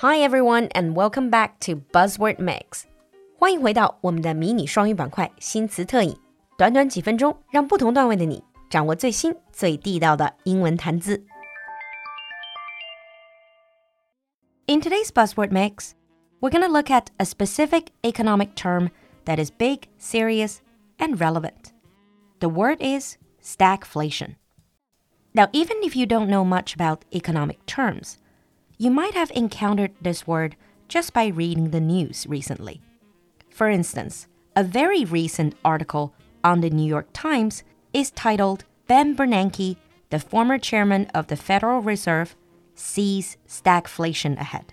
Hi everyone, and welcome back to Buzzword Mix. 欢迎回到我们的迷你双语板块新词特饮，短短几分钟，让不同段位的你掌握最新最地道的英文谈资。In today's Buzzword Mix, we're going to look at a specific economic term that is big, serious, and relevant. The word is stagflation. Now, even if you don't know much about economic terms, you might have encountered this word just by reading the news recently. For instance, a very recent article on the New York Times is titled Ben Bernanke, the former chairman of the Federal Reserve, sees stagflation ahead.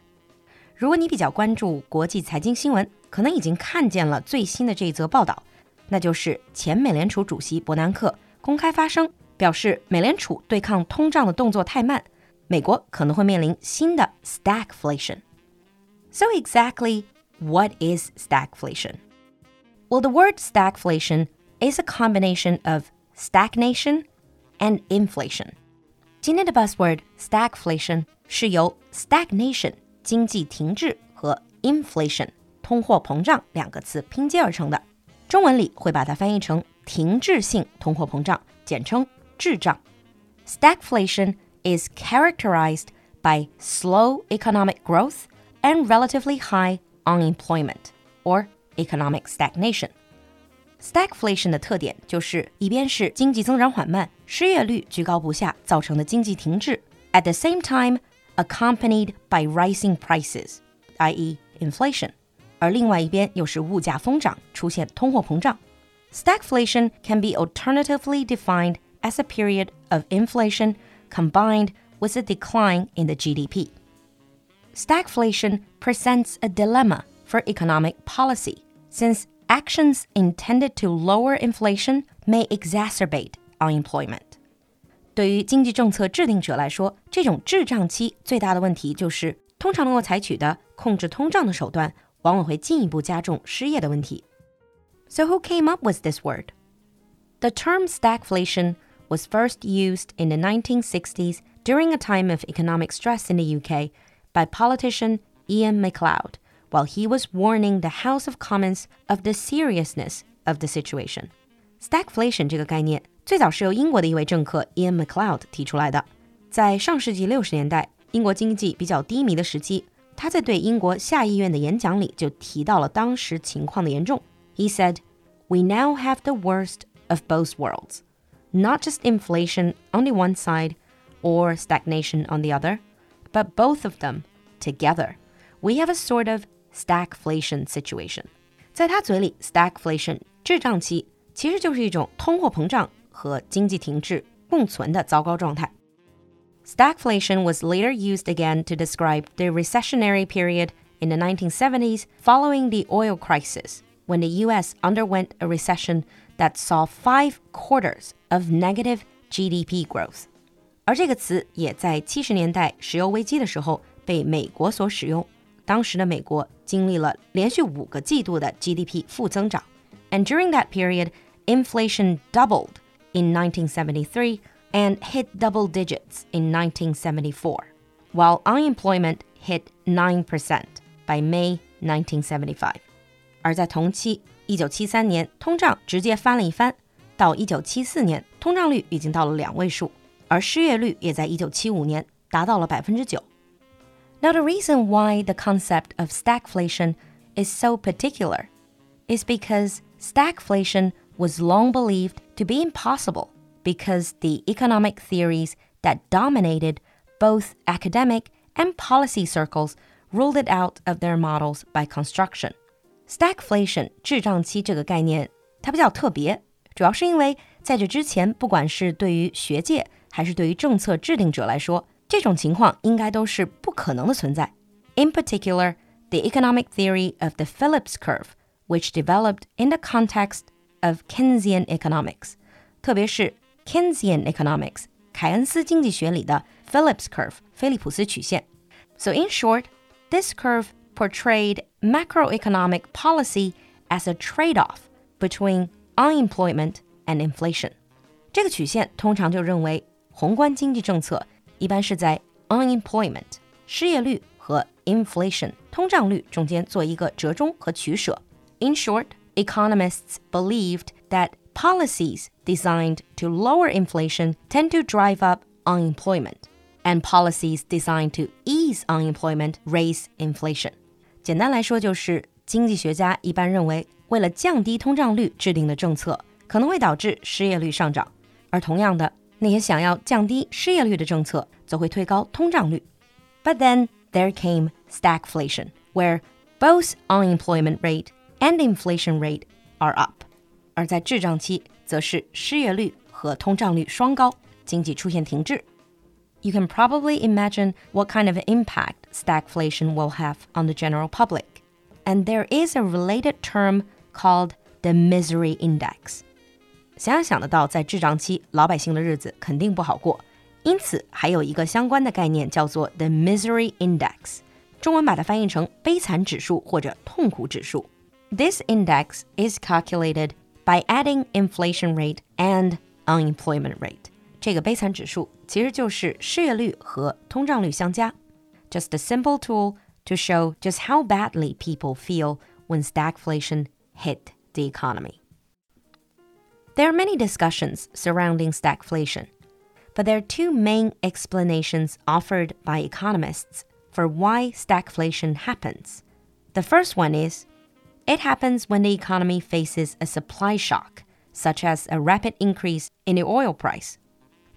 如果你比较关注国际财经新闻，可能已经看见了最新的这一则报道，那就是前美联储主席伯南克公开发声，表示美联储对抗通胀的动作太慢。 美国可能会面临新的 stagflation. So exactly what is stagflation? Well, the word stagflation is a combination of stagnation and inflation. 今天的 buzzword stagflation 是由 stagnation 经济停滞和 inflation 通货膨胀两个词拼接而成的。中文里会把它翻译成停滞性通货膨胀，简称滞胀。Stagflation is characterized by slow economic growth and relatively high unemployment or economic stagnation. Stagflation 的特点就是一边是经济增长缓慢、失业率居高不下造成的经济停滞，at the same time accompanied by rising prices, i.e. inflation，而另外一边又是物价疯涨，出现通货膨胀。Stagflation can be alternatively defined as a period of inflation combined with a decline in the GDP. Stagflation presents a dilemma for economic policy, since actions intended to lower inflation may exacerbate unemployment. 对于经济政策制定者来说，这种滞胀期最大的问题就是，通常能够采取的控制通胀的手段，往往会进一步加重失业的问题。So who came up with this word? The term stagflation was first used in the 1960s during a time of economic stress in the UK by politician Ian MacLeod while he was warning the House of Commons of the seriousness of the situation. Stagflation 这个概念最早是由英国的一位政客 Ian MacLeod 提出来的。在上世纪六十年代，英国经济比较低迷的时期，他在对英国下议院的演讲里就提到了当时情况的严重。He said, "We now have the worst of both worlds." not just inflation on the one side or stagnation on the other, but both of them together. We have a sort of stagflation situation. 在他嘴里，stagflation 滞胀期其实就是一种通货膨胀和经济停滞共存的糟糕状态。Stagflation was later used again to describe the recessionary period in the 1970s following the oil crisis, when the US underwent a recession that saw five quarters of negative GDP growth。而这个词也在七十年代石油危机的时候被美国所使用。当时的美国经历了连续五个季度的 GDP 负增长，and during that period, inflation doubled in 1973 and hit double digits in 1974, while unemployment hit 9% by May 1975. 而在同期， 一九七三年通胀直接翻了一番，到一九七四年通胀率已经到了两位数，而失业率也在一九七五年达到了百分之九。Now the reason why the concept of stagflation is so particular is because stagflation was long believed to be impossible because the economic theories that dominated both academic and policy circles ruled it out of their models by construction. Stagflation 滞胀期这个概念，它比较特别，主要是因为在这之前，不管是对于学界还是对于政策制定者来说，这种情况应该都是不可能的存在。In particular, the economic theory of the Phillips curve, which developed in the context of Keynesian economics，特别是 Keynesian economics 凯恩斯经济学里的 Phillips curve 菲利普斯曲线。So in short, this curve portrayed macroeconomic policy as a trade off between unemployment and inflation. 这个曲线通常就认为，宏观经济政策一般是在 unemployment 失业率和 inflation 通胀率中间做一个折中和取舍。In short, economists believed that policies designed to lower inflation tend to drive up unemployment, and policies designed to ease unemployment raise inflation. 简单来说，就是经济学家一般认为，为了降低通胀率制定的政策可能会导致失业率上涨，而同样的，那些想要降低失业率的政策则会推高通胀率。But then there came stagflation, where both unemployment rate and inflation rate are up. 而在滞胀期，则是失业率和通胀率双高，经济出现停滞。You can probably imagine what kind of impact stagflation will have on the general public. And there is a related term called the misery index. 想也想得到，在滞胀期，老百姓的日子肯定不好过。因此，还有一个相关的概念叫做 the misery index，中文把它翻译成悲惨指数或者痛苦指数。This index is calculated by adding inflation rate and unemployment rate。 这个悲惨指数其实就是失业率和通胀率相加。Just a simple tool to show just how badly people feel when stagflation hit the economy. There are many discussions surrounding stagflation, but there are two main explanations offered by economists for why stagflation happens. The first one is it happens when the economy faces a supply shock, such as a rapid increase in the oil price.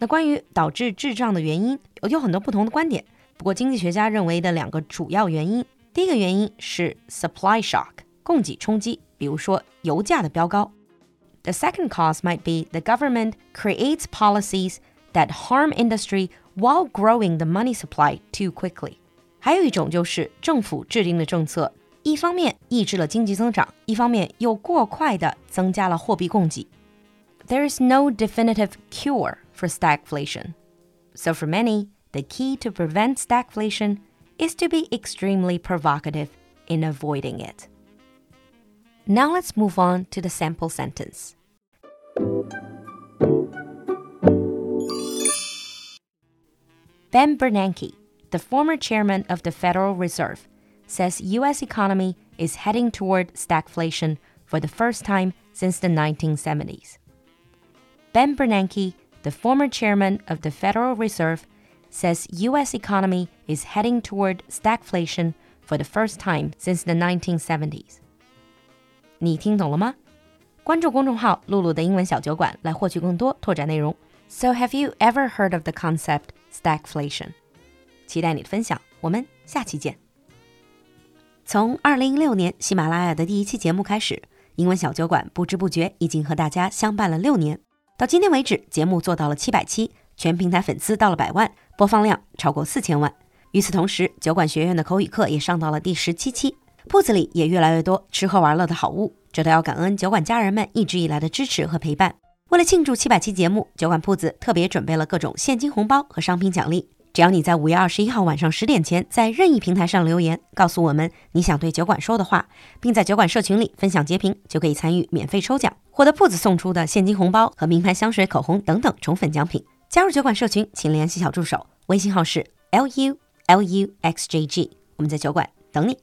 那关于导致滞胀的原因，有很多不同的观点。不过，经济学家认为的两个主要原因，第一个原因是 supply shock（ 供给冲击），比如说油价的飙高。The second cause might be the government creates policies that harm industry while growing the money supply too quickly。还有一种就是政府制定的政策，一方面抑制了经济增长，一方面又过快地增加了货币供给。There is no definitive cure for stagflation. So for many, the key to prevent stagflation is to be extremely provocative in avoiding it. Now let's move on to the sample sentence. Ben Bernanke, the former chairman of the Federal Reserve, says US economy is heading toward stagflation for the first time since the 1970s. Ben Bernanke, the former chairman of the Federal Reserve, says US economy is heading toward stagflation for the first time since the 1970s. 你听懂了吗？关注公众号“璐璐的英文小酒馆”来获取更多拓展内容。So have you ever heard of the concept stagflation？期待你的分享，我们下期见。从二零一六年喜马拉雅的第一期节目开始，英文小酒馆不知不觉已经和大家相伴了六年。到今天为止，节目做到了七百期，全平台粉丝到了百万，播放量超过四千万。与此同时，酒馆学院的口语课也上到了第十七期。铺子里也越来越多吃喝玩乐的好物，这都要感恩酒馆家人们一直以来的支持和陪伴。为了庆祝七百期节目，酒馆铺子特别准备了各种现金红包和商品奖励。只要你在五月二十一号晚上十点前在任意平台上留言，告诉我们你想对酒馆说的话，并在酒馆社群里分享截屏，就可以参与免费抽奖，我的铺子送出的现金红包和名牌香水、口红等等宠粉奖品。加入酒馆社群，请联系小助手，微信号是 l u l u x j g，我们在酒馆等你。